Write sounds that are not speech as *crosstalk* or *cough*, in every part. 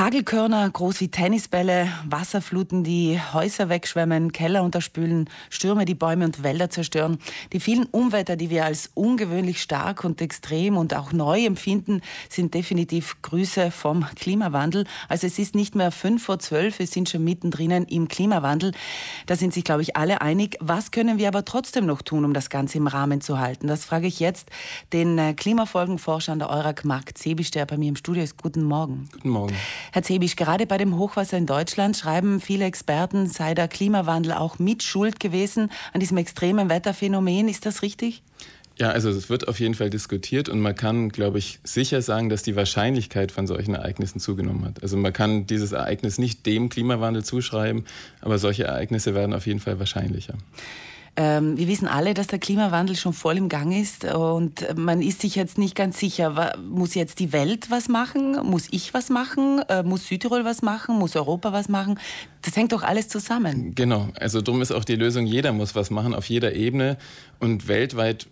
Hagelkörner, groß wie Tennisbälle, Wasserfluten, die Häuser wegschwemmen, Keller unterspülen, Stürme, die Bäume und Wälder zerstören. Die vielen Umwetter, die wir als ungewöhnlich stark und extrem und auch neu empfinden, sind definitiv Grüße vom Klimawandel. Also es ist nicht mehr fünf vor zwölf, wir sind schon mittendrin im Klimawandel. Da sind sich, glaube ich, alle einig. Was können wir aber trotzdem noch tun, um das Ganze im Rahmen zu halten? Das frage ich jetzt den äh, Klimafolgenforscher an der EURAG, Marc Zebisch, der bei mir im Studio ist. Guten Morgen. Guten Morgen. Herr Zebisch, gerade bei dem Hochwasser in Deutschland schreiben viele Experten, sei der Klimawandel auch mit Schuld gewesen an diesem extremen Wetterphänomen. Ist das richtig? Ja, also es wird auf jeden Fall diskutiert und man kann, glaube ich, sicher sagen, dass die Wahrscheinlichkeit von solchen Ereignissen zugenommen hat. Also man kann dieses Ereignis nicht dem Klimawandel zuschreiben, aber solche Ereignisse werden auf jeden Fall wahrscheinlicher. Ähm, wir wissen alle, dass der Klimawandel schon voll im Gang ist und man ist sich jetzt nicht ganz sicher, muss jetzt die Welt was machen? Muss ich was machen? Äh, muss Südtirol was machen? Muss Europa was machen? Das hängt doch alles zusammen. Genau, also darum ist auch die Lösung, jeder muss was machen auf jeder Ebene und weltweit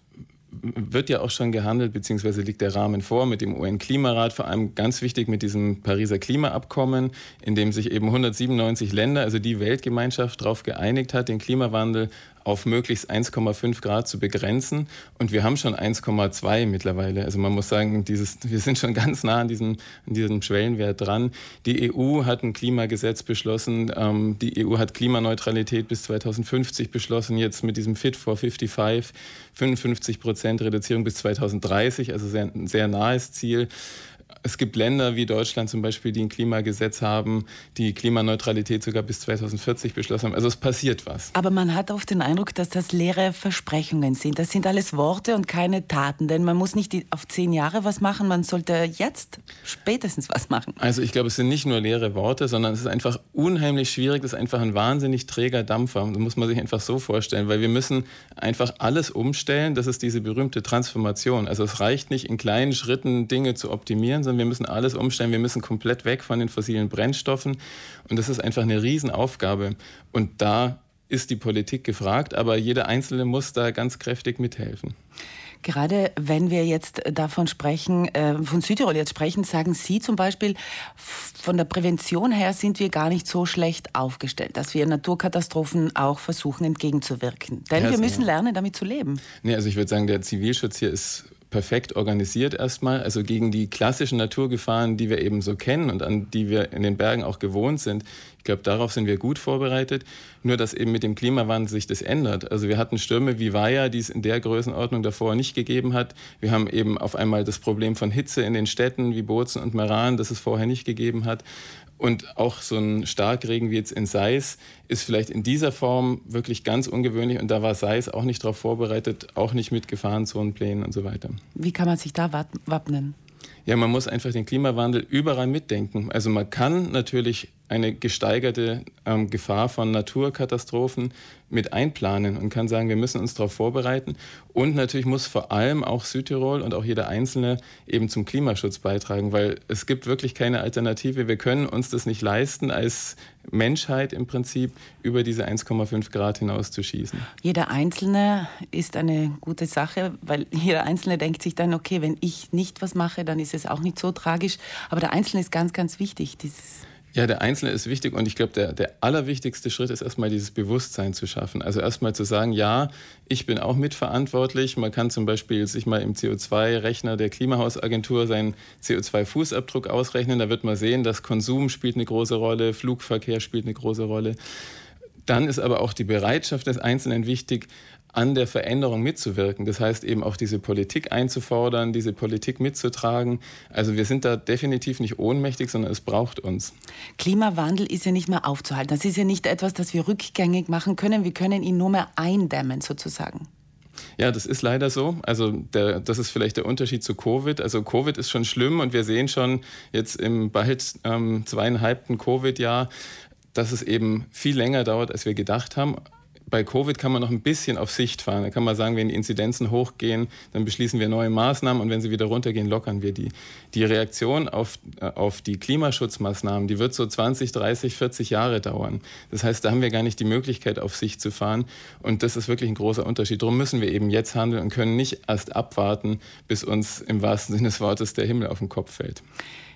wird ja auch schon gehandelt, beziehungsweise liegt der Rahmen vor mit dem UN-Klimarat, vor allem ganz wichtig mit diesem Pariser Klimaabkommen, in dem sich eben 197 Länder, also die Weltgemeinschaft, darauf geeinigt hat, den Klimawandel auf möglichst 1,5 Grad zu begrenzen. Und wir haben schon 1,2 mittlerweile. Also man muss sagen, dieses, *laughs* wir sind schon ganz nah an diesem, an diesem Schwellenwert dran. Die EU hat ein Klimagesetz beschlossen. Ähm, die EU hat Klimaneutralität bis 2050 beschlossen. Jetzt mit diesem Fit for 55, 55 Prozent Reduzierung bis 2030, also sehr, ein sehr nahes Ziel. Es gibt Länder wie Deutschland zum Beispiel, die ein Klimagesetz haben, die Klimaneutralität sogar bis 2040 beschlossen haben. Also es passiert was. Aber man hat oft den Eindruck, dass das leere Versprechungen sind. Das sind alles Worte und keine Taten. Denn man muss nicht auf zehn Jahre was machen, man sollte jetzt spätestens was machen. Also ich glaube, es sind nicht nur leere Worte, sondern es ist einfach unheimlich schwierig. Das ist einfach ein wahnsinnig träger Dampfer. Das muss man sich einfach so vorstellen, weil wir müssen einfach alles umstellen. Das ist diese berühmte Transformation. Also es reicht nicht, in kleinen Schritten Dinge zu optimieren, sondern wir müssen alles umstellen, wir müssen komplett weg von den fossilen Brennstoffen. Und das ist einfach eine Riesenaufgabe. Und da ist die Politik gefragt, aber jeder Einzelne muss da ganz kräftig mithelfen. Gerade wenn wir jetzt davon sprechen, äh, von Südtirol jetzt sprechen, sagen Sie zum Beispiel, von der Prävention her sind wir gar nicht so schlecht aufgestellt, dass wir Naturkatastrophen auch versuchen entgegenzuwirken. Denn ja, wir müssen lernen, damit zu leben. Nee, also ich würde sagen, der Zivilschutz hier ist perfekt organisiert erstmal. Also gegen die klassischen Naturgefahren, die wir eben so kennen und an die wir in den Bergen auch gewohnt sind. Ich glaube, darauf sind wir gut vorbereitet. Nur, dass eben mit dem Klimawandel sich das ändert. Also wir hatten Stürme wie Vaya, die es in der Größenordnung davor nicht gegeben hat. Wir haben eben auf einmal das Problem von Hitze in den Städten wie Bozen und Meran, das es vorher nicht gegeben hat. Und auch so ein Starkregen wie jetzt in Seis ist vielleicht in dieser Form wirklich ganz ungewöhnlich. Und da war Seis auch nicht darauf vorbereitet, auch nicht mit Gefahrenzonenplänen und so weiter. Wie kann man sich da wappnen? Ja, man muss einfach den Klimawandel überall mitdenken. Also man kann natürlich eine gesteigerte ähm, Gefahr von Naturkatastrophen mit einplanen und kann sagen, wir müssen uns darauf vorbereiten. Und natürlich muss vor allem auch Südtirol und auch jeder Einzelne eben zum Klimaschutz beitragen, weil es gibt wirklich keine Alternative. Wir können uns das nicht leisten, als Menschheit im Prinzip über diese 1,5 Grad hinaus zu schießen. Jeder Einzelne ist eine gute Sache, weil jeder Einzelne denkt sich dann, okay, wenn ich nicht was mache, dann ist es auch nicht so tragisch. Aber der Einzelne ist ganz, ganz wichtig. Dieses ja, der Einzelne ist wichtig und ich glaube, der, der allerwichtigste Schritt ist erstmal dieses Bewusstsein zu schaffen. Also erstmal zu sagen, ja, ich bin auch mitverantwortlich. Man kann zum Beispiel sich mal im CO2-Rechner der Klimahausagentur seinen CO2-Fußabdruck ausrechnen. Da wird man sehen, dass Konsum spielt eine große Rolle, Flugverkehr spielt eine große Rolle. Dann ist aber auch die Bereitschaft des Einzelnen wichtig, an der Veränderung mitzuwirken. Das heißt eben auch diese Politik einzufordern, diese Politik mitzutragen. Also wir sind da definitiv nicht ohnmächtig, sondern es braucht uns. Klimawandel ist ja nicht mehr aufzuhalten. Das ist ja nicht etwas, das wir rückgängig machen können. Wir können ihn nur mehr eindämmen sozusagen. Ja, das ist leider so. Also der, das ist vielleicht der Unterschied zu Covid. Also Covid ist schon schlimm und wir sehen schon jetzt im bald ähm, zweieinhalbten Covid-Jahr, dass es eben viel länger dauert, als wir gedacht haben bei Covid kann man noch ein bisschen auf Sicht fahren. Da kann man sagen, wenn die Inzidenzen hochgehen, dann beschließen wir neue Maßnahmen und wenn sie wieder runtergehen, lockern wir die. Die Reaktion auf, äh, auf die Klimaschutzmaßnahmen, die wird so 20, 30, 40 Jahre dauern. Das heißt, da haben wir gar nicht die Möglichkeit, auf Sicht zu fahren. Und das ist wirklich ein großer Unterschied. Darum müssen wir eben jetzt handeln und können nicht erst abwarten, bis uns im wahrsten Sinne des Wortes der Himmel auf den Kopf fällt.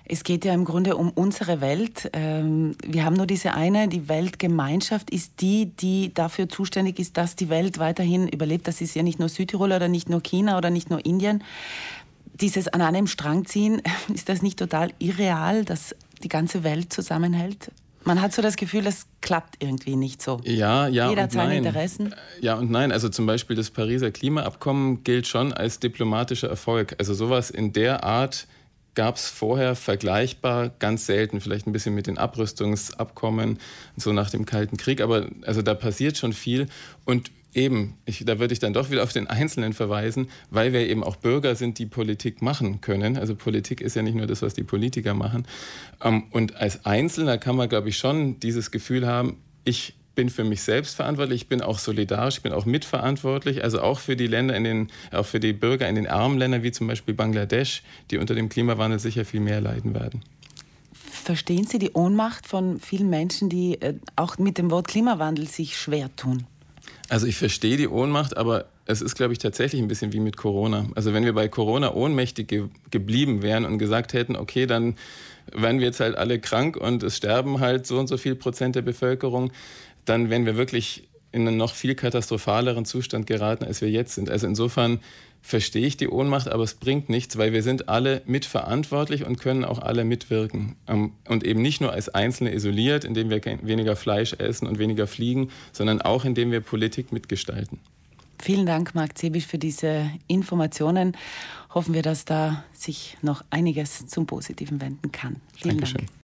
Es geht ja im Grunde um unsere Welt. Ähm, wir haben nur diese eine, die Weltgemeinschaft ist die, die dafür zuständig ist, dass die Welt weiterhin überlebt. Das ist ja nicht nur Südtirol oder nicht nur China oder nicht nur Indien. Dieses an einem Strang ziehen, *laughs* ist das nicht total irreal, dass die ganze Welt zusammenhält? Man hat so das Gefühl, das klappt irgendwie nicht so. Ja, ja. Jeder hat seine. Interessen. Ja und nein. Also zum Beispiel das Pariser Klimaabkommen gilt schon als diplomatischer Erfolg. Also sowas in der Art gab es vorher vergleichbar ganz selten, vielleicht ein bisschen mit den Abrüstungsabkommen, so nach dem Kalten Krieg, aber also da passiert schon viel und eben, ich, da würde ich dann doch wieder auf den Einzelnen verweisen, weil wir eben auch Bürger sind, die Politik machen können. Also Politik ist ja nicht nur das, was die Politiker machen. Ähm, und als Einzelner kann man, glaube ich, schon dieses Gefühl haben, ich bin für mich selbst verantwortlich, ich bin auch solidarisch, ich bin auch mitverantwortlich, also auch für die Länder in den, auch für die Bürger in den armen Ländern wie zum Beispiel Bangladesch, die unter dem Klimawandel sicher viel mehr leiden werden. Verstehen Sie die Ohnmacht von vielen Menschen, die äh, auch mit dem Wort Klimawandel sich schwer tun? Also ich verstehe die Ohnmacht, aber es ist, glaube ich, tatsächlich ein bisschen wie mit Corona. Also wenn wir bei Corona ohnmächtig ge geblieben wären und gesagt hätten, okay, dann werden wir jetzt halt alle krank und es sterben halt so und so viel Prozent der Bevölkerung, dann wären wir wirklich in einen noch viel katastrophaleren Zustand geraten, als wir jetzt sind. Also insofern verstehe ich die Ohnmacht, aber es bringt nichts, weil wir sind alle mitverantwortlich und können auch alle mitwirken. Ähm, und eben nicht nur als Einzelne isoliert, indem wir weniger Fleisch essen und weniger fliegen, sondern auch indem wir Politik mitgestalten. Vielen Dank, Marc Zebisch, für diese Informationen. Hoffen wir, dass da sich noch einiges zum Positiven wenden kann. Vielen Dankeschön. Dank.